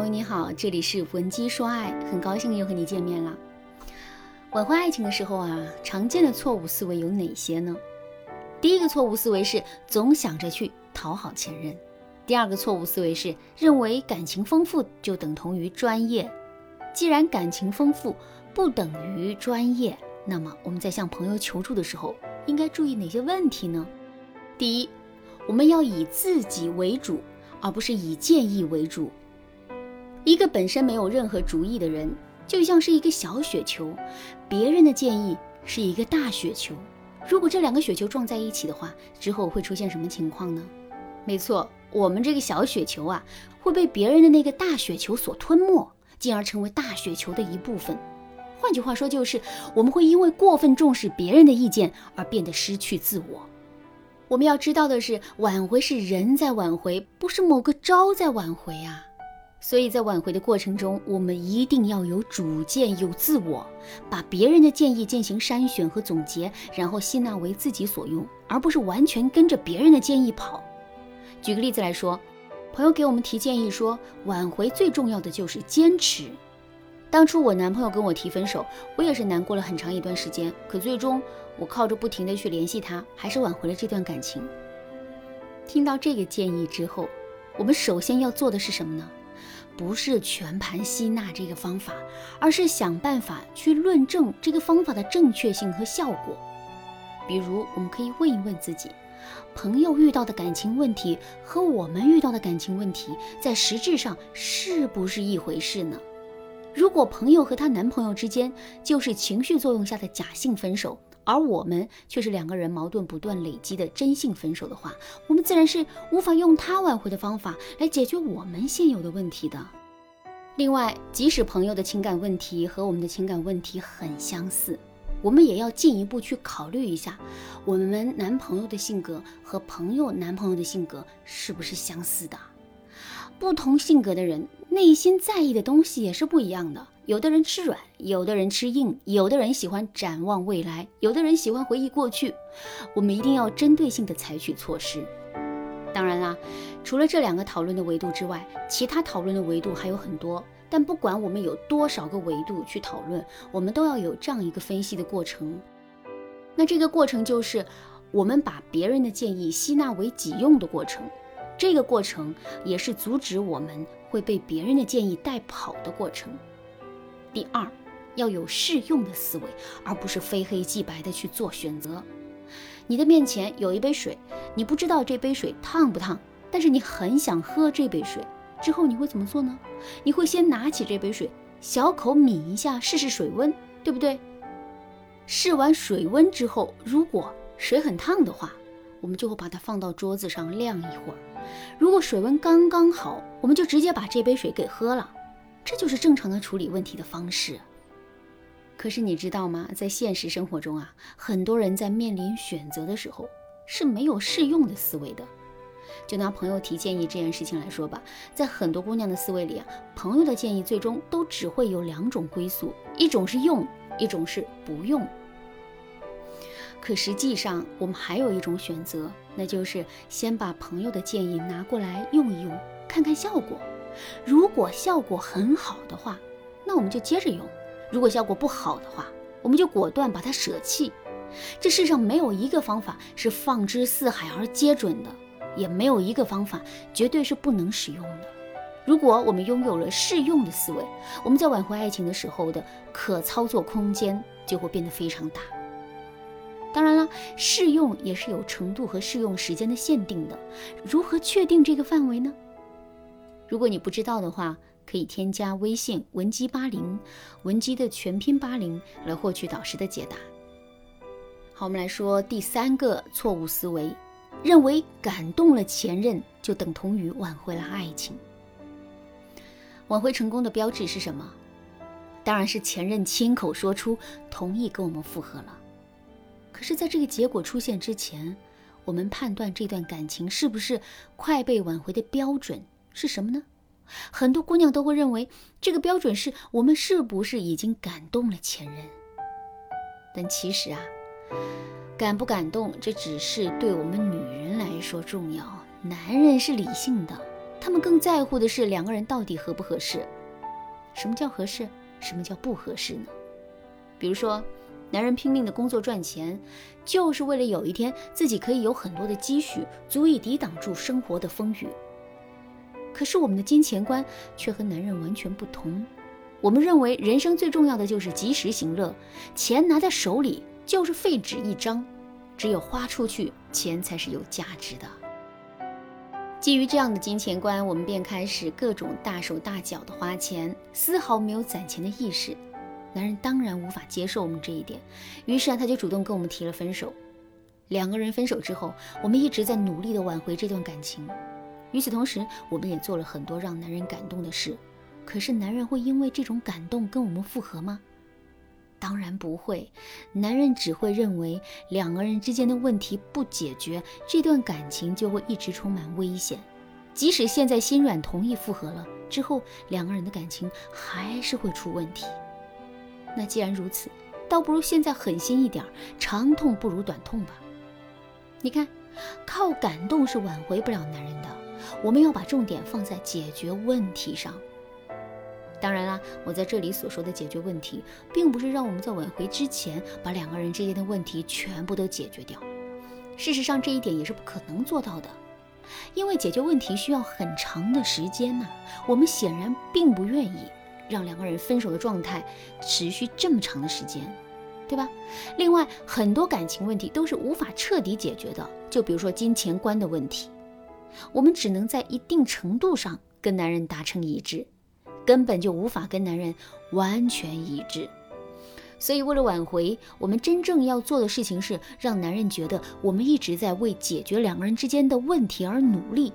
朋友你好，这里是文姬说爱，很高兴又和你见面了。挽回爱情的时候啊，常见的错误思维有哪些呢？第一个错误思维是总想着去讨好前任；第二个错误思维是认为感情丰富就等同于专业。既然感情丰富不等于专业，那么我们在向朋友求助的时候，应该注意哪些问题呢？第一，我们要以自己为主，而不是以建议为主。一个本身没有任何主意的人，就像是一个小雪球，别人的建议是一个大雪球。如果这两个雪球撞在一起的话，之后会出现什么情况呢？没错，我们这个小雪球啊，会被别人的那个大雪球所吞没，进而成为大雪球的一部分。换句话说，就是我们会因为过分重视别人的意见而变得失去自我。我们要知道的是，挽回是人在挽回，不是某个招在挽回啊。所以在挽回的过程中，我们一定要有主见、有自我，把别人的建议进行筛选和总结，然后吸纳为自己所用，而不是完全跟着别人的建议跑。举个例子来说，朋友给我们提建议说，挽回最重要的就是坚持。当初我男朋友跟我提分手，我也是难过了很长一段时间，可最终我靠着不停的去联系他，还是挽回了这段感情。听到这个建议之后，我们首先要做的是什么呢？不是全盘吸纳这个方法，而是想办法去论证这个方法的正确性和效果。比如，我们可以问一问自己：朋友遇到的感情问题和我们遇到的感情问题，在实质上是不是一回事呢？如果朋友和她男朋友之间就是情绪作用下的假性分手，而我们却是两个人矛盾不断累积的真性分手的话，我们自然是无法用他挽回的方法来解决我们现有的问题的。另外，即使朋友的情感问题和我们的情感问题很相似，我们也要进一步去考虑一下，我们男朋友的性格和朋友男朋友的性格是不是相似的。不同性格的人内心在意的东西也是不一样的。有的人吃软，有的人吃硬，有的人喜欢展望未来，有的人喜欢回忆过去。我们一定要针对性的采取措施。当然啦，除了这两个讨论的维度之外，其他讨论的维度还有很多。但不管我们有多少个维度去讨论，我们都要有这样一个分析的过程。那这个过程就是我们把别人的建议吸纳为己用的过程。这个过程也是阻止我们会被别人的建议带跑的过程。第二，要有适用的思维，而不是非黑即白的去做选择。你的面前有一杯水，你不知道这杯水烫不烫，但是你很想喝这杯水。之后你会怎么做呢？你会先拿起这杯水，小口抿一下，试试水温，对不对？试完水温之后，如果水很烫的话，我们就会把它放到桌子上晾一会儿。如果水温刚刚好，我们就直接把这杯水给喝了。这就是正常的处理问题的方式。可是你知道吗？在现实生活中啊，很多人在面临选择的时候是没有适用的思维的。就拿朋友提建议这件事情来说吧，在很多姑娘的思维里啊，朋友的建议最终都只会有两种归宿：一种是用，一种是不用。可实际上，我们还有一种选择，那就是先把朋友的建议拿过来用一用，看看效果。如果效果很好的话，那我们就接着用；如果效果不好的话，我们就果断把它舍弃。这世上没有一个方法是放之四海而皆准的，也没有一个方法绝对是不能使用的。如果我们拥有了适用的思维，我们在挽回爱情的时候的可操作空间就会变得非常大。当然了，适用也是有程度和适用时间的限定的。如何确定这个范围呢？如果你不知道的话，可以添加微信文姬八零，文姬的全拼八零来获取导师的解答。好，我们来说第三个错误思维，认为感动了前任就等同于挽回了爱情。挽回成功的标志是什么？当然是前任亲口说出同意跟我们复合了。可是，在这个结果出现之前，我们判断这段感情是不是快被挽回的标准？是什么呢？很多姑娘都会认为这个标准是我们是不是已经感动了前任。但其实啊，感不感动，这只是对我们女人来说重要。男人是理性的，他们更在乎的是两个人到底合不合适。什么叫合适？什么叫不合适呢？比如说，男人拼命的工作赚钱，就是为了有一天自己可以有很多的积蓄，足以抵挡住生活的风雨。可是我们的金钱观却和男人完全不同。我们认为人生最重要的就是及时行乐，钱拿在手里就是废纸一张，只有花出去，钱才是有价值的。基于这样的金钱观，我们便开始各种大手大脚的花钱，丝毫没有攒钱的意识。男人当然无法接受我们这一点，于是啊，他就主动跟我们提了分手。两个人分手之后，我们一直在努力的挽回这段感情。与此同时，我们也做了很多让男人感动的事。可是，男人会因为这种感动跟我们复合吗？当然不会。男人只会认为两个人之间的问题不解决，这段感情就会一直充满危险。即使现在心软同意复合了，之后两个人的感情还是会出问题。那既然如此，倒不如现在狠心一点，长痛不如短痛吧。你看，靠感动是挽回不了男人的。我们要把重点放在解决问题上。当然啦，我在这里所说的解决问题，并不是让我们在挽回之前把两个人之间的问题全部都解决掉。事实上，这一点也是不可能做到的，因为解决问题需要很长的时间呢。我们显然并不愿意让两个人分手的状态持续这么长的时间，对吧？另外，很多感情问题都是无法彻底解决的，就比如说金钱观的问题，我们只能在一定程度上跟男人达成一致。根本就无法跟男人完全一致，所以为了挽回，我们真正要做的事情是让男人觉得我们一直在为解决两个人之间的问题而努力，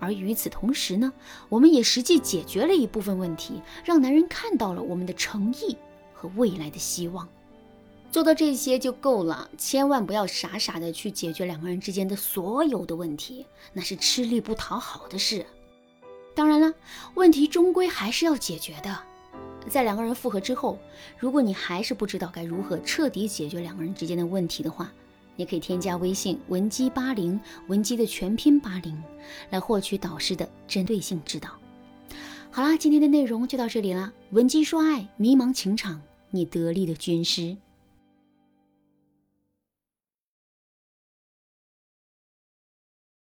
而与此同时呢，我们也实际解决了一部分问题，让男人看到了我们的诚意和未来的希望。做到这些就够了，千万不要傻傻的去解决两个人之间的所有的问题，那是吃力不讨好的事。当然了，问题终归还是要解决的。在两个人复合之后，如果你还是不知道该如何彻底解决两个人之间的问题的话，你可以添加微信文姬八零，文姬的全拼八零，来获取导师的针对性指导。好啦，今天的内容就到这里啦。文姬说爱，迷茫情场，你得力的军师。